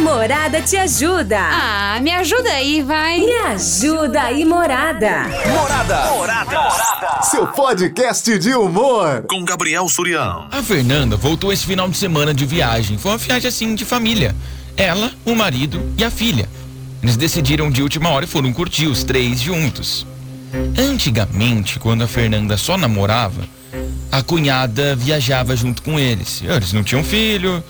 Morada te ajuda. Ah, me ajuda aí, vai. Me ajuda aí, Morada. Morada. Morada. Morada. Seu podcast de humor. Com Gabriel Surião. A Fernanda voltou esse final de semana de viagem. Foi uma viagem assim de família. Ela, o marido e a filha. Eles decidiram de última hora e foram curtir os três juntos. Antigamente, quando a Fernanda só namorava, a cunhada viajava junto com eles. Eles não tinham filho,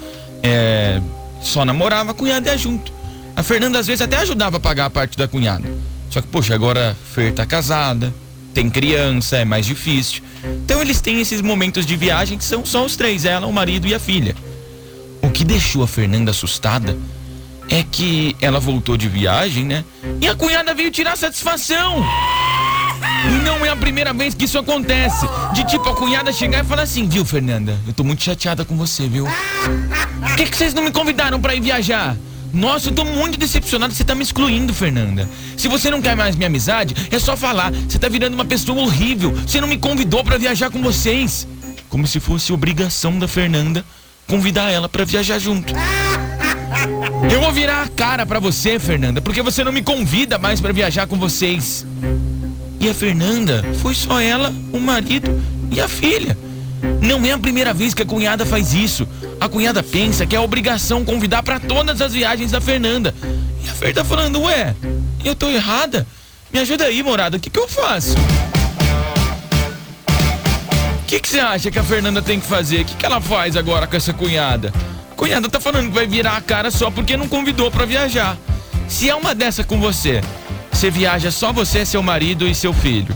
é, só namorava, a cunhada ia junto. A Fernanda às vezes até ajudava a pagar a parte da cunhada. Só que, poxa, agora a Fer tá casada, tem criança, é mais difícil. Então eles têm esses momentos de viagem que são só os três, ela, o marido e a filha. O que deixou a Fernanda assustada é que ela voltou de viagem, né? E a cunhada veio tirar satisfação. E não é a primeira vez que isso acontece. De tipo a cunhada chegar e falar assim, viu, Fernanda? Eu tô muito chateada com você, viu? Por que, que vocês não me convidaram para ir viajar? Nossa, eu tô muito decepcionado, você tá me excluindo, Fernanda. Se você não quer mais minha amizade, é só falar. Você tá virando uma pessoa horrível. Você não me convidou para viajar com vocês. Como se fosse obrigação da Fernanda convidar ela para viajar junto. Eu vou virar a cara para você, Fernanda, porque você não me convida mais para viajar com vocês. E a Fernanda foi só ela, o marido e a filha. Não é a primeira vez que a cunhada faz isso. A cunhada pensa que é obrigação convidar para todas as viagens da Fernanda. E a Fer tá falando, ué, eu tô errada? Me ajuda aí, morada, o que, que eu faço? O que, que você acha que a Fernanda tem que fazer? O que, que ela faz agora com essa cunhada? A cunhada tá falando que vai virar a cara só porque não convidou para viajar. Se é uma dessa com você, você viaja só você, seu marido e seu filho.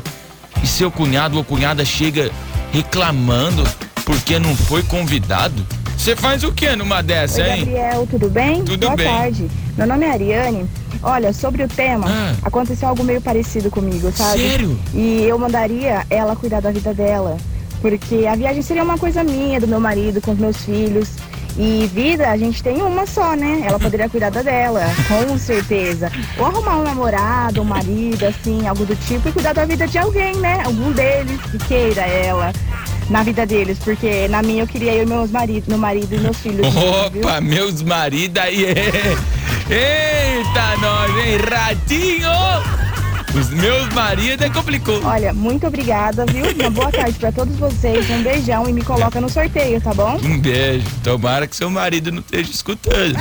E seu cunhado ou cunhada chega reclamando porque não foi convidado. Você faz o que numa dessa, Oi, hein? Gabriel, tudo bem? Tudo Boa bem. tarde. Meu nome é Ariane. Olha, sobre o tema, Ah. aconteceu algo meio parecido comigo, sabe? Sério? E eu mandaria ela cuidar da vida dela. Porque a viagem seria uma coisa minha, do meu marido, com os meus filhos. E vida, a gente tem uma só, né? Ela poderia cuidar da dela, com certeza. Ou arrumar um namorado, um marido, assim, algo do tipo, e cuidar da vida de alguém, né? Algum deles que queira ela na vida deles. Porque na minha eu queria eu e meus maridos, meu marido e meus filhos. juntos, viu? Opa, meus maridos aí. Eita, nós, hein? Ratinho! Os meus maridos é complicou. Olha, muito obrigada, viu? Uma boa tarde pra todos vocês. Um beijão e me coloca no sorteio, tá bom? Um beijo. Tomara que seu marido não esteja escutando, né?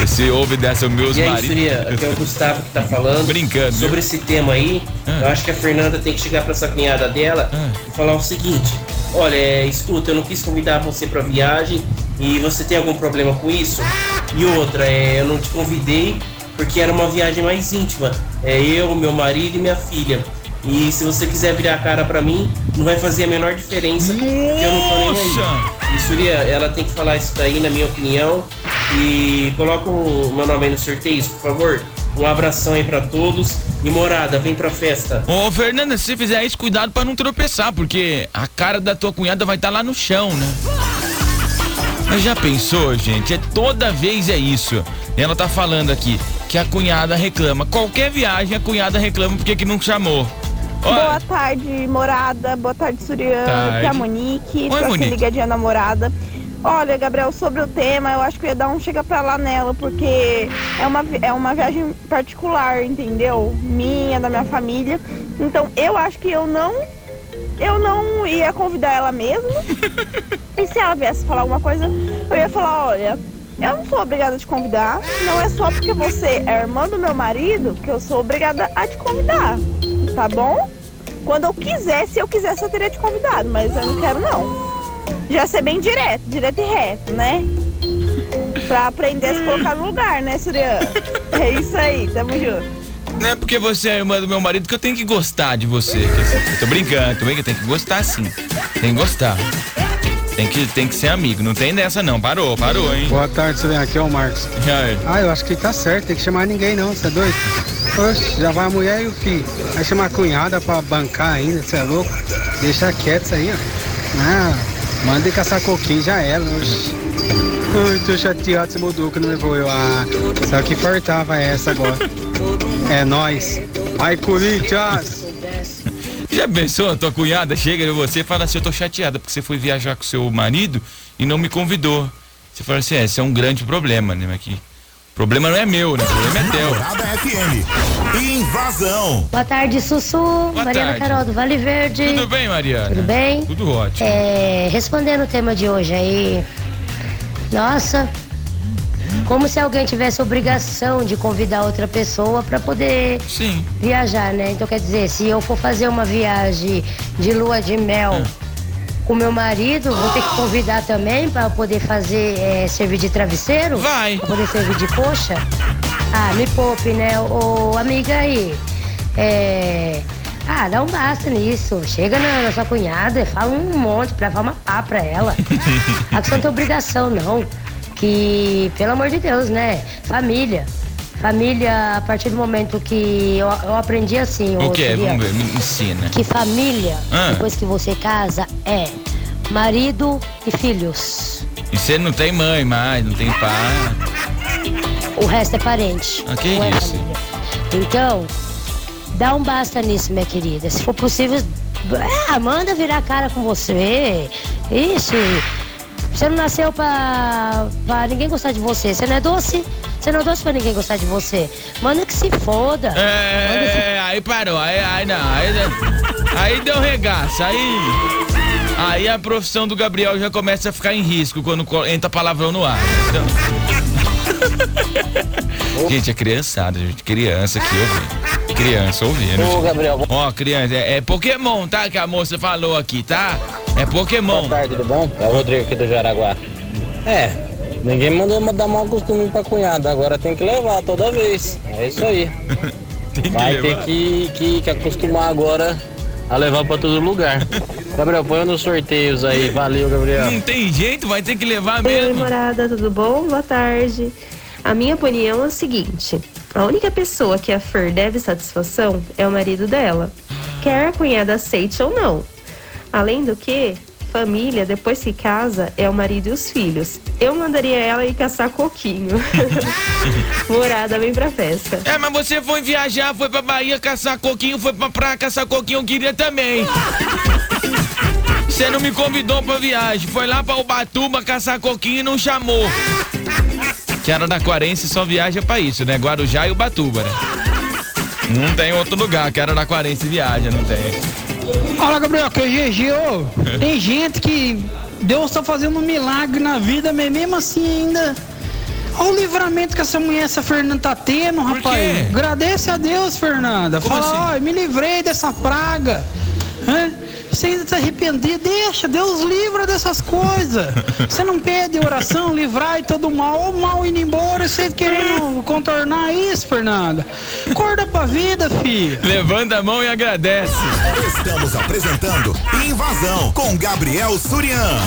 Você ouve dessa meus E aí, maridos. Surya, aqui é o Gustavo que tá falando. Brincando, Sobre viu? esse tema aí, Ah. eu acho que a Fernanda tem que chegar pra essa cunhada dela Ah. e falar o seguinte: Olha, é, escuta, eu não quis convidar você pra viagem e você tem algum problema com isso? E outra, é, eu não te convidei porque era uma viagem mais íntima. É eu, meu marido e minha filha. E se você quiser virar a cara pra mim, não vai fazer a menor diferença, porque eu não tô nem aí. Nossa! E Surya, ela tem que falar isso daí, na minha opinião. E coloca o meu nome aí no sorteio, por favor. Um abração aí pra todos. E morada, vem pra festa. Ô, Fernanda, se você fizer isso, cuidado pra não tropeçar, porque a cara da tua cunhada vai estar lá no chão, né? Mas já pensou, gente? É toda vez é isso. Ela tá falando aqui que a cunhada reclama. Qualquer viagem a cunhada reclama porque que não chamou. Olha, Boa tarde, morada. Boa tarde, Suriano. Tarde. Aqui é a Monique. Tô Monique. ligadinha namorada. Olha, Gabriel, sobre o tema, eu acho que eu ia dar um chega pra lá nela, porque é uma, é uma viagem particular, entendeu? Minha, da minha família. Então, eu acho que eu não. Eu não ia convidar ela mesmo. e se ela viesse falar alguma coisa, eu ia falar, olha, eu não sou obrigada a te convidar. Não é só porque você é irmã do meu marido que eu sou obrigada a te convidar. Tá bom? Quando eu quisesse, se eu quisesse, eu teria te convidado, mas eu não quero não. Já ser bem direto, direto e reto, né? Pra aprender a se colocar no lugar, né, Suriano? É isso aí, tamo junto. não é porque você é irmã do meu marido que eu tenho que gostar de você. Tô brincando, tô brincando, tem que gostar sim. Tem que gostar. Tem que, tem que ser amigo, não tem dessa não. Parou, parou, hein? Boa tarde, Silvio. Aqui é o Marcos. É. Ah, eu acho que tá certo, tem que chamar ninguém não, você é doido? Oxe, já vai a mulher e o filho. Vai chamar a cunhada pra bancar ainda, você é louco? Deixa quieto isso aí, ó. Ah, manda ir caçar coquinho, já era, oxe. Ai, tô chateado, você mudou que não levou eu. Ah, só que fartava essa agora. É nóis. Ai, Corinthians! Já pensou, a tua cunhada chega em você e fala assim, eu tô chateada porque você foi viajar com seu marido e não me convidou. Você fala assim, é, esse é um grande problema, né? Mas que O problema não é meu, né? O problema é teu. FM. Invasão. Boa tarde, Sussu. Boa Mariana tarde. Carol do Vale Verde. Tudo bem, Mariana? Tudo bem? Tudo ótimo. É, respondendo o tema de hoje aí. Nossa, como se alguém tivesse obrigação de convidar outra pessoa para poder Sim. viajar, né? Então quer dizer, se eu for fazer uma viagem de lua de mel com meu marido, vou ter que convidar também para poder fazer é, servir de travesseiro? Vai. Pra poder servir de coxa? Ah, me poupe, né? Ô, amiga aí. É. Ah, dá um basta nisso. Chega na, na sua cunhada e fala um monte pra falar uma pá pra ela. A questão não tem obrigação, não. Que, pelo amor de Deus, né? Família. Família, a partir do momento que eu, eu aprendi assim, O que? Sofia, Vamos ver, me ensina. que família, Ah. depois que você casa, é marido e filhos. E você não tem mãe mais, não tem pai. O resto é parente. Ah, que não é isso. Então, dá um basta nisso, minha querida. Se for possível, ah, manda virar cara com você. Ixi, você não nasceu pra, pra ninguém gostar de você. Você não é doce? Você não é doce pra ninguém gostar de você. Manda que se foda. É, aí parou, aí, aí não, aí, aí deu regaço, aí. Aí a profissão do Gabriel já começa a ficar em risco quando entra palavrão no ar. Então... gente, é criançada, gente. Criança aqui ouvindo. Criança ouvindo. Ô, Gabriel, Ó, criança, é, é Pokémon, tá? Que a moça falou aqui, tá? É Pokémon. boa tarde, tudo bom? É o Rodrigo aqui do Jaraguá. É, ninguém mandou dar mau costume pra cunhada, agora tem que levar toda vez. É isso aí. Tem que Vai ter levar. que, que, que acostumar agora a levar pra todo lugar. Gabriel, põe nos sorteios aí. Valeu, Gabriel. Não tem jeito, vai ter que levar Oi, mesmo. morada, tudo bom? Boa tarde. A minha opinião é o seguinte: a única pessoa que a Fer deve satisfação é o marido dela, quer a cunhada aceite ou não. Além do que, família, depois que casa, é o marido e os filhos. Eu mandaria ela ir caçar coquinho. morada, vem pra festa. É, mas você foi viajar, foi pra Bahia caçar coquinho, foi pra praia caçar coquinho, eu queria também. Você não me convidou pra viagem, foi lá pra Ubatuba caçar coquinho e não chamou. Que era da Quarense só viaja pra isso, né? Guarujá e Ubatuba, né? Não tem outro lugar que era da Quarense viaja, não tem. Fala, Gabriel, que é GG, ô. Tem gente que Deus tá fazendo um milagre na vida, mas mesmo assim ainda. Olha o livramento que essa mulher, essa Fernanda, tá tendo, rapaz. Agradece a Deus, Fernanda. Como Fala, assim? ó, me livrei dessa praga. Hã? Você ainda tá arrependido, deixa, Deus livra dessas coisas. Você não pede oração, livrar e todo mal, o mal indo embora, você querendo contornar isso, Fernanda. Acorda pra vida, filho. Levanta a mão e agradece. Estamos apresentando Invasão com Gabriel Surian.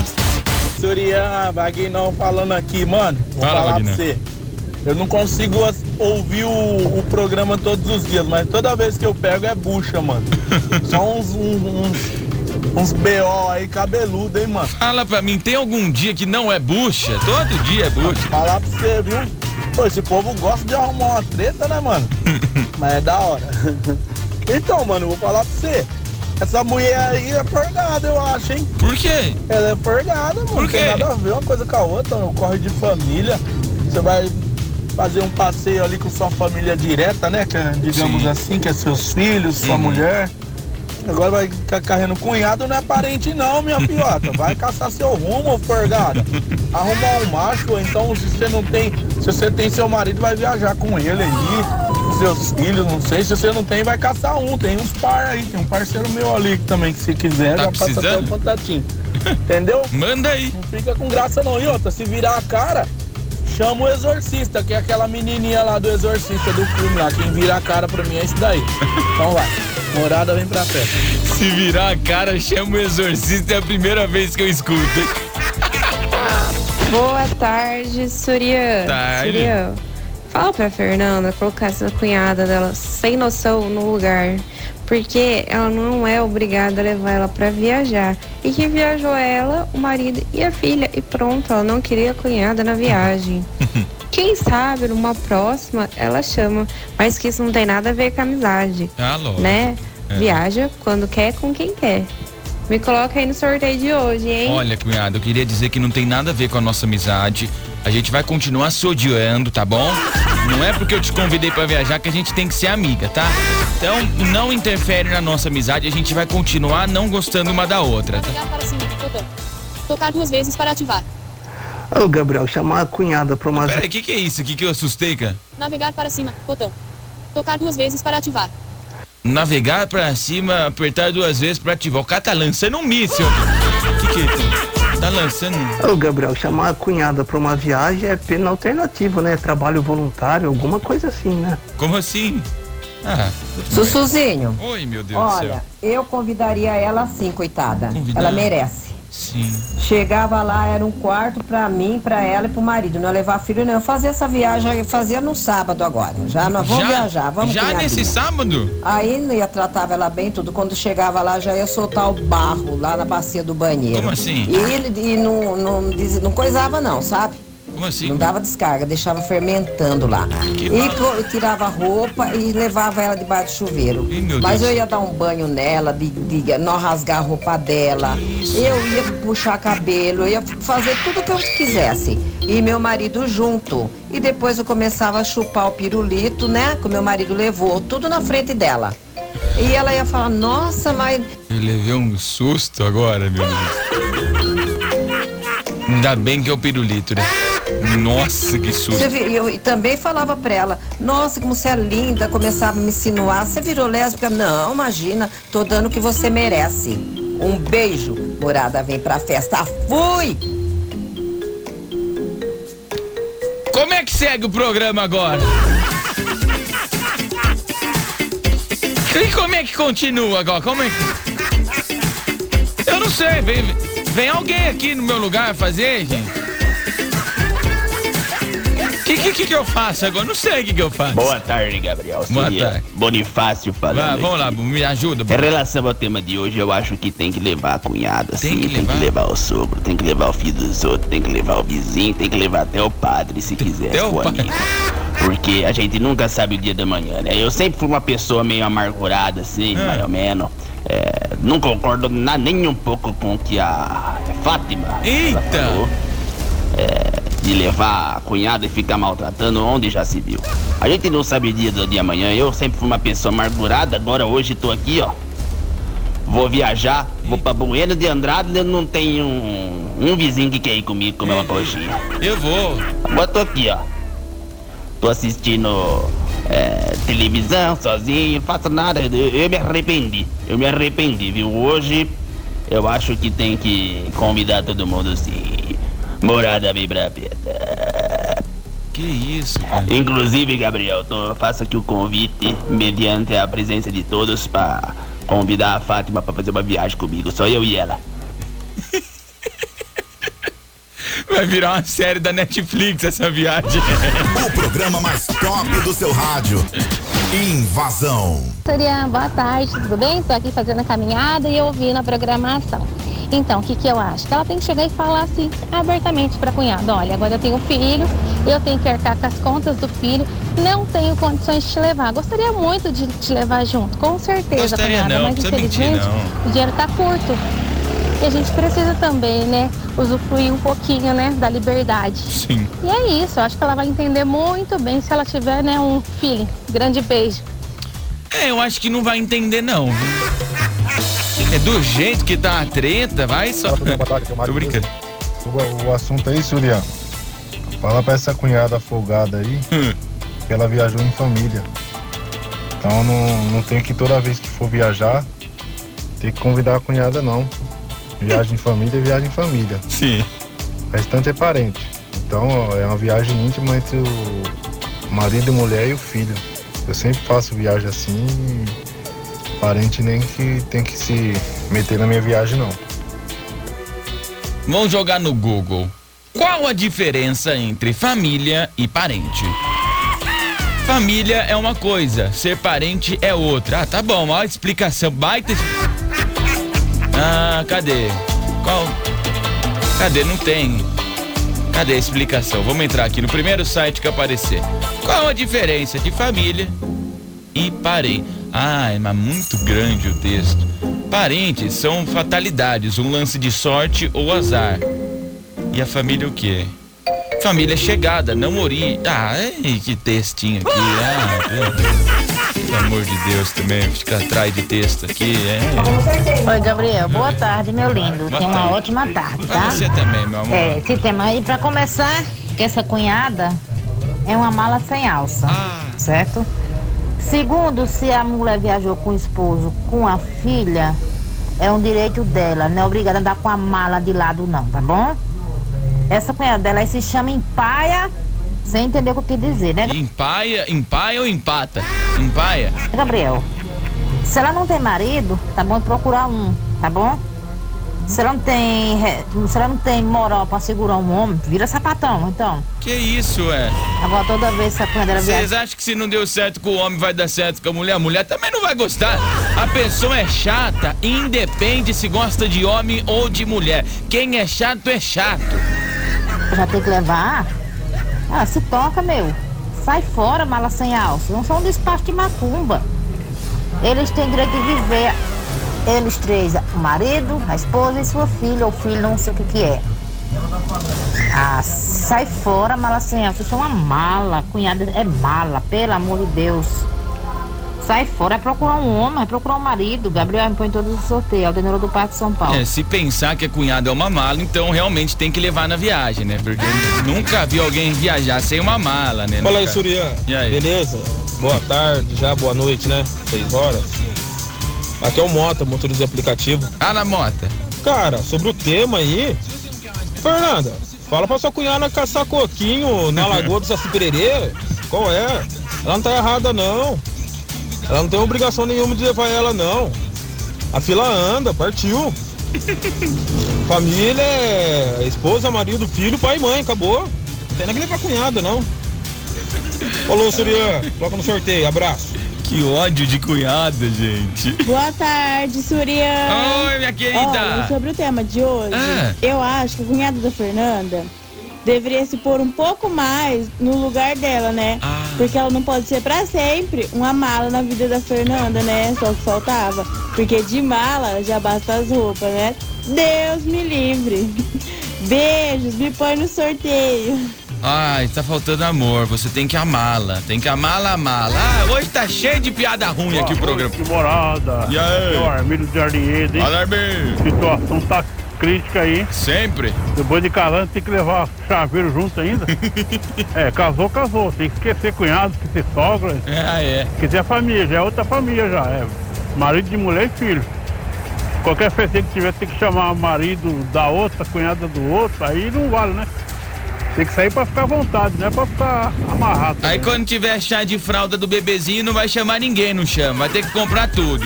Surian, Vaguinão falando aqui, mano. Vou Fala, falar pra você. Eu não consigo ouvir o, o programa todos os dias, mas toda vez que eu pego é bucha, mano. Só uns, uns, uns, uns BO aí cabeludo, hein, mano. Fala pra mim, tem algum dia que não é bucha? Todo dia é bucha. Falar pra você, viu? Pô, esse povo gosta de arrumar uma treta, né, mano? Mas é da hora. Então, mano, eu vou falar pra você. Essa mulher aí é forgada, eu acho, hein? Por quê? Ela é forgada, mano. Por Não quê? tem nada a ver uma coisa com a outra. Não corre de família. Você vai fazer um passeio ali com sua família direta, né? Que é, digamos Sim. assim, que é seus filhos, sua Uhum. mulher. Agora vai ficar carregando cunhado, não é parente não, minha piota. Vai caçar seu rumo, forgada. Arrumar um macho, ou então se você não tem. Se você tem seu marido, vai viajar com ele aí. Seus filhos, não sei. Se você não tem, vai caçar um. Tem uns par aí, tem um parceiro meu ali que também, que se quiser, Tá já passa até o precisando? contatinho. Entendeu? Manda aí. Não fica com graça não. E outra, se virar a cara, chama o exorcista, que é aquela menininha lá do exorcista do filme lá. Quem vira a cara pra mim é esse daí. Então vai. Morada vem pra festa. Se virar a cara, chama o exorcista, é a primeira vez que eu escuto. hein? Boa tarde, Surya. Tarde. Surya, fala pra Fernanda colocar essa cunhada dela sem noção no lugar. Porque ela não é obrigada a levar ela pra viajar. E que viajou ela, o marido e a filha. E pronto, ela não queria a cunhada na viagem. Quem sabe numa próxima ela chama. Mas que isso não tem nada a ver com amizade. Ah, lógico. Né? É. Viaja quando quer com quem quer. Me coloca aí no sorteio de hoje, hein? Olha, cunhado, eu queria dizer que não tem nada a ver com a nossa amizade. A gente vai continuar se odiando, tá bom? Não é porque eu te convidei para viajar que a gente tem que ser amiga, tá? Então não interfere na nossa amizade, a gente vai continuar não gostando uma da outra. Tá? Navegar para cima, botão. Tocar duas vezes para ativar. Ô, Gabriel, chamar a cunhada pra uma. Peraí, o que, que é isso? O que, que eu assustei, cara? Navegar para cima, botão. Tocar duas vezes para ativar. Navegar pra cima, apertar duas vezes pra ativar. O cara tá lançando um míssil. Tá lançando. Ô, Gabriel, chamar a cunhada pra uma viagem é pena alternativa, né? Trabalho voluntário, alguma coisa assim, né? Como assim? Ah. Sussuzinho. Oi, meu Deus do Olha, céu. eu convidaria ela sim, coitada. Convidar? Ela merece. Sim. Chegava lá, era um quarto pra mim, pra ela e pro marido. Não ia levar filho, não. Eu fazia essa viagem, eu fazia no sábado agora. Já nós vamos Já- viajar, vamos Já nesse sábado? Aí não ia tratava ela bem, tudo. Quando chegava lá, já ia soltar o barro lá na bacia do banheiro. Como assim? E ele e não, não, diz- não coisava, não, sabe? Como assim? Não dava descarga, deixava fermentando lá. Que E tirava a roupa e levava ela debaixo do chuveiro. meu Mas Deus. eu ia dar um banho nela, de, de não rasgar a roupa dela. Eu ia puxar cabelo, eu ia fazer tudo que eu quisesse. E meu marido junto. E depois eu começava a chupar o pirulito, né? Que o meu marido levou, tudo na frente dela. E ela ia falar, nossa, mas Eu levei um susto agora, meu Deus. Ainda bem que é o pirulito, né? Nossa, que susto. Eu, e também falava pra ela, nossa, como você é linda, começava a me insinuar, você virou lésbica? Não, imagina, tô dando o que você merece. Um beijo, morada vem pra festa. Fui! Como é que segue o programa agora? E como é que continua agora? Como é que. Eu não sei, vem, vem alguém aqui no meu lugar fazer, gente. O que, que, que, que eu faço agora? Não sei o que, que eu faço. Boa tarde, Gabriel. Boa Seria tarde. Bonifácio falando. Vamos lá, me ajuda. Em relação ao tema de hoje, eu acho que tem que levar a cunhada, Tem sim. que Tem que levar o sogro, tem que levar o filho dos outros, tem que levar o vizinho, tem que levar até o padre, se quiser, Até se o amigo. Porque a gente nunca sabe o dia da manhã, né? Eu sempre fui uma pessoa meio amargurada, assim, Ah. mais ou menos. É, não concordo na, nem um pouco com o que a Fátima Eita! falou. É, de levar a cunhada e ficar maltratando onde já se viu. A gente não sabe o dia do dia amanhã. Eu sempre fui uma pessoa amargurada, agora hoje tô aqui, ó. Vou viajar, vou pra Bueno de Andrade, eu não tenho um, um vizinho que quer ir comigo comer uma coxinha. Eu vou. Agora tô aqui, ó. Tô assistindo é, televisão sozinho, faço nada. Eu, eu me arrependi. Eu me arrependi, viu? Hoje eu acho que tem que convidar todo mundo sim. Morada vem pra festa. Que isso, cara? Inclusive, Gabriel, tô, faço aqui o convite, mediante a presença de todos, pra convidar a Fátima pra fazer uma viagem comigo. Só eu e ela. Vai virar uma série da Netflix essa viagem. O programa mais top do seu rádio. Invasão. Seria boa tarde, tudo bem? Tô aqui fazendo a caminhada e ouvindo a programação. Então, o que, que eu acho? Que ela tem que chegar e falar assim, abertamente para cunhado: olha, agora eu tenho filho, eu tenho que arcar com as contas do filho, não tenho condições de te levar. Gostaria muito de te levar junto, com certeza, Gostaria cunhada, não, mas mentir, infelizmente não. o dinheiro tá curto. E a gente precisa também, né, usufruir um pouquinho, né, da liberdade. Sim. E é isso, eu acho que ela vai entender muito bem se ela tiver, né, um filho. Grande beijo. É, eu acho que não vai entender, não. É do jeito que tá a treta, vai só. Tô brincando. O, o assunto é isso, Juliano. Fala pra essa cunhada folgada aí que ela viajou em família. Então não, não tem que toda vez que for viajar ter que convidar a cunhada não. Viagem em família é viagem em família. Sim. O restante é parente. Então ó, é uma viagem íntima entre o marido, mulher e o filho. Eu sempre faço viagem assim e parente nem que tem que se meter na minha viagem não. Vamos jogar no Google. Qual a diferença entre família e parente? Família é uma coisa, ser parente é outra. Ah, tá bom, ó, explicação. Baita. Ah, cadê? Qual? Cadê? Não tem. Cadê a explicação? Vamos entrar aqui no primeiro site que aparecer. Qual a diferença de família e parente? Ah, é mas muito grande o texto. Parentes são fatalidades, um lance de sorte ou azar. E a família o quê? família chegada, não ori. Ah, ei, que textinho aqui. Ah, pelo, pelo amor de Deus também, fica atrás de texto aqui. É. Oi, Gabriel. Boa tarde, meu lindo. Boa Tenha uma ótima tarde, tá? você também, meu amor. É, esse tema aí, pra começar, que essa cunhada é uma mala sem alça, Ah. certo? Segundo, se a mulher viajou com o esposo, com a filha, é um direito dela, não é obrigada a andar com a mala de lado não, tá bom? Essa cunhada dela aí se chama empaia, sem entender o que eu quis dizer, né, Empaia, empaia ou empata? Empaia? Gabriel? Se ela não tem marido, tá bom procurar um, tá bom? Se ela não tem, ela não tem moral pra segurar um homem, vira sapatão, então. Que isso, é? Agora toda vez que a cunhada dela Vocês acham que se não deu certo com o homem vai dar certo com a mulher? A mulher também não vai gostar. A pessoa é chata, independe se gosta de homem ou de mulher. Quem é chato é chato. já tem que levar. Ah, se toca, meu. Sai fora, mala sem alça. Não são um despacho de macumba. Eles têm direito de viver. Eles três, o marido, a esposa e sua filha, ou filho, não sei o que que é. Ah, sai fora, mala sem alça. Isso é uma mala. Cunhada é mala, pelo amor de Deus. Sai fora, é procurar um homem, é procurar um marido. Gabriel me põe todos os sorteios, Aldenora do Parque de São Paulo. É, se pensar que a cunhada é uma mala, então realmente tem que levar na viagem, né? Porque nunca vi alguém viajar sem uma mala, né? Fala aí, Nunca- Surian. E aí? Beleza? Boa tarde, já boa noite, né? Seis horas. Aqui é o Mota, motorista de aplicativo. Ah, na Mota. Cara, sobre o tema aí, Fernanda, fala pra sua cunhada caçar coquinho na Lagoa do Saci Pererê. Qual é? Ela não tá errada, não. Ela não tem obrigação nenhuma de levar ela, não. A fila anda, partiu. Família é esposa, marido, filho, pai e mãe, acabou. Não tem nem que levar cunhada, não. Falou, Surian. Coloca no sorteio. Abraço. Que ódio de cunhada, gente. Boa tarde, Surian. Oi, minha querida. Olha, sobre o tema de hoje, Ah. eu acho que a cunhada da Fernanda deveria se pôr um pouco mais no lugar dela, né? Ah. Porque ela não pode ser pra sempre uma mala na vida da Fernanda, né? Só que faltava. Porque de mala já basta as roupas, né? Deus me livre. Beijos, me põe no sorteio. Ai, tá faltando amor. Você tem que amá-la. Tem que amá-la, amá-la. Ah, hoje tá cheio de piada ruim aqui o programa. Que morada. E aí? É o Armílio de Arlinheda, hein? Fala, Armílio. Situação tá crítica aí. Sempre. Depois de casando tem que levar chaveiro junto ainda. é, casou, casou. Tem que esquecer cunhado, esquecer sogra. Ah, é. Esquecer a família, já é outra família já. É marido de mulher e filho. Qualquer festa que tiver, tem que chamar marido da outra, cunhada do outro, aí não vale, né? Tem que sair pra ficar à vontade, não é pra ficar amarrado. Aí quando tiver chá de fralda do bebezinho, não vai chamar ninguém, não chama. Vai ter que comprar tudo.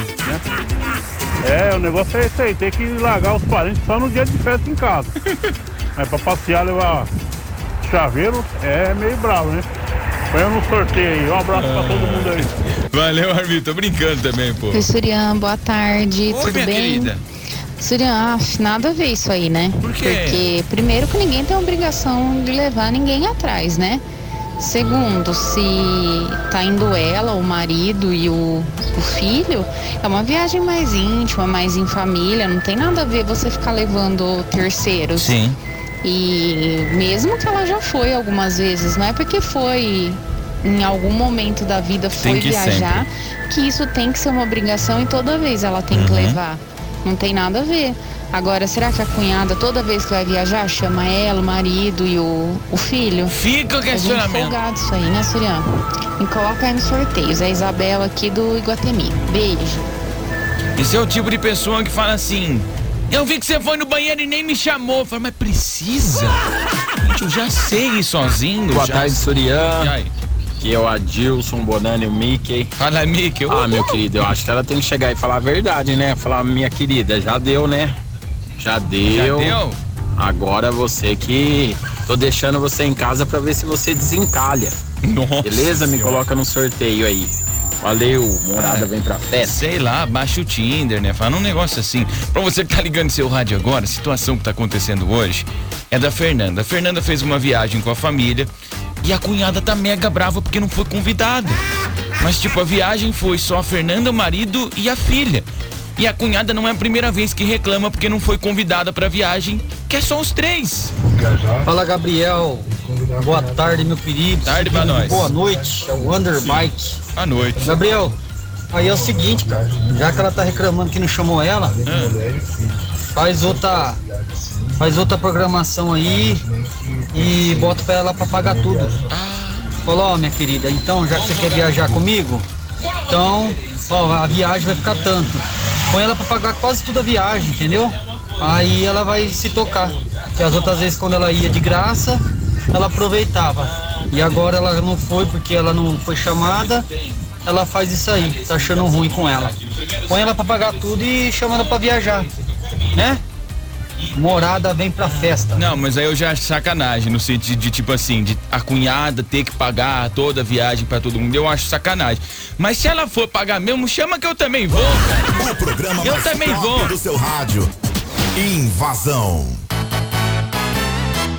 É, o negócio é esse aí, tem que largar os parentes só no dia de festa em casa. Mas pra passear, levar chaveiro é meio bravo, né? Põe no sorteio aí, um abraço pra todo mundo aí. Valeu, Armito. Tô brincando também, pô. Surian, boa tarde, Oi, tudo minha bem? querida. Surian, nada a ver isso aí, né? Por quê? Porque, primeiro, que ninguém tem obrigação de levar ninguém atrás, né? Segundo, se tá indo ela, o marido e o, o filho, é uma viagem mais íntima, mais em família, não tem nada a ver você ficar levando terceiros. Sim. E mesmo que ela já foi algumas vezes, não é porque foi em algum momento da vida foi que viajar que isso tem que ser uma obrigação e toda vez ela tem que Uhum. levar. Não tem nada a ver. Agora, será que a cunhada toda vez que vai viajar chama ela, o marido e o, o filho? Fica o É questionamento. folgado isso aí, né, Surian? Me coloca aí nos sorteios. É a Isabela aqui do Iguatemi. Beijo. Esse é o tipo de pessoa que fala assim: Eu vi que você foi no banheiro e nem me chamou. Eu falo, mas precisa? Gente, eu já sei ir sozinho. Boa já tarde. E aí? Que é o Adilson, Bonani, o Mickey. Fala, Mickey. Ah, meu querido, eu acho que ela tem que chegar e falar a verdade, né? Falar, minha querida, já deu, né? Já deu. Já deu? Agora você que. Tô deixando você em casa pra ver se você desencalha. Nossa Beleza? Me Senhora. coloca no sorteio aí. Valeu, morada vem pra festa. Sei lá, baixa o Tinder, né? Fala um negócio assim. Pra você que tá ligando seu rádio agora, a situação que tá acontecendo hoje é da Fernanda. A Fernanda fez uma viagem com a família e a cunhada tá mega brava porque não foi convidada. Mas, tipo, a viagem foi só a Fernanda, o marido e a filha. E a cunhada não é a primeira vez que reclama porque não foi convidada pra viagem, que é só os três. Fala Gabriel, Boa tarde, meu querido. Tarde pra nós. Boa noite. É o Underbike. Boa noite. Gabriel, aí é o seguinte, cara. Já que ela tá reclamando que não chamou ela, faz outra. Faz outra programação aí e bota pra ela pra pagar tudo. Falou, ó, minha querida, então já que você quer viajar comigo, então, ó, a viagem vai ficar tanto. Põe ela pra pagar quase toda a viagem, entendeu? Aí ela vai se tocar. Porque as outras vezes quando ela ia de graça, ela aproveitava. E agora ela não foi porque ela não foi chamada, ela faz isso aí, tá achando ruim com ela. Põe ela pra pagar tudo e chama ela pra viajar, né? Morada vem pra festa. Não, mas aí eu já acho sacanagem, no sentido de tipo assim, de a cunhada ter que pagar toda a viagem pra todo mundo, eu acho sacanagem. Mas se ela for pagar mesmo, chama que eu também vou. O programa Eu mais também vou. do seu rádio. Invasão.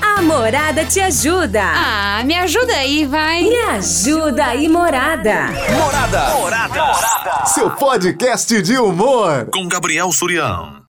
A Morada te ajuda. Ah, me ajuda aí, vai. Me ajuda aí, Morada. Morada. Morada. Seu podcast de humor. Com Gabriel Surião.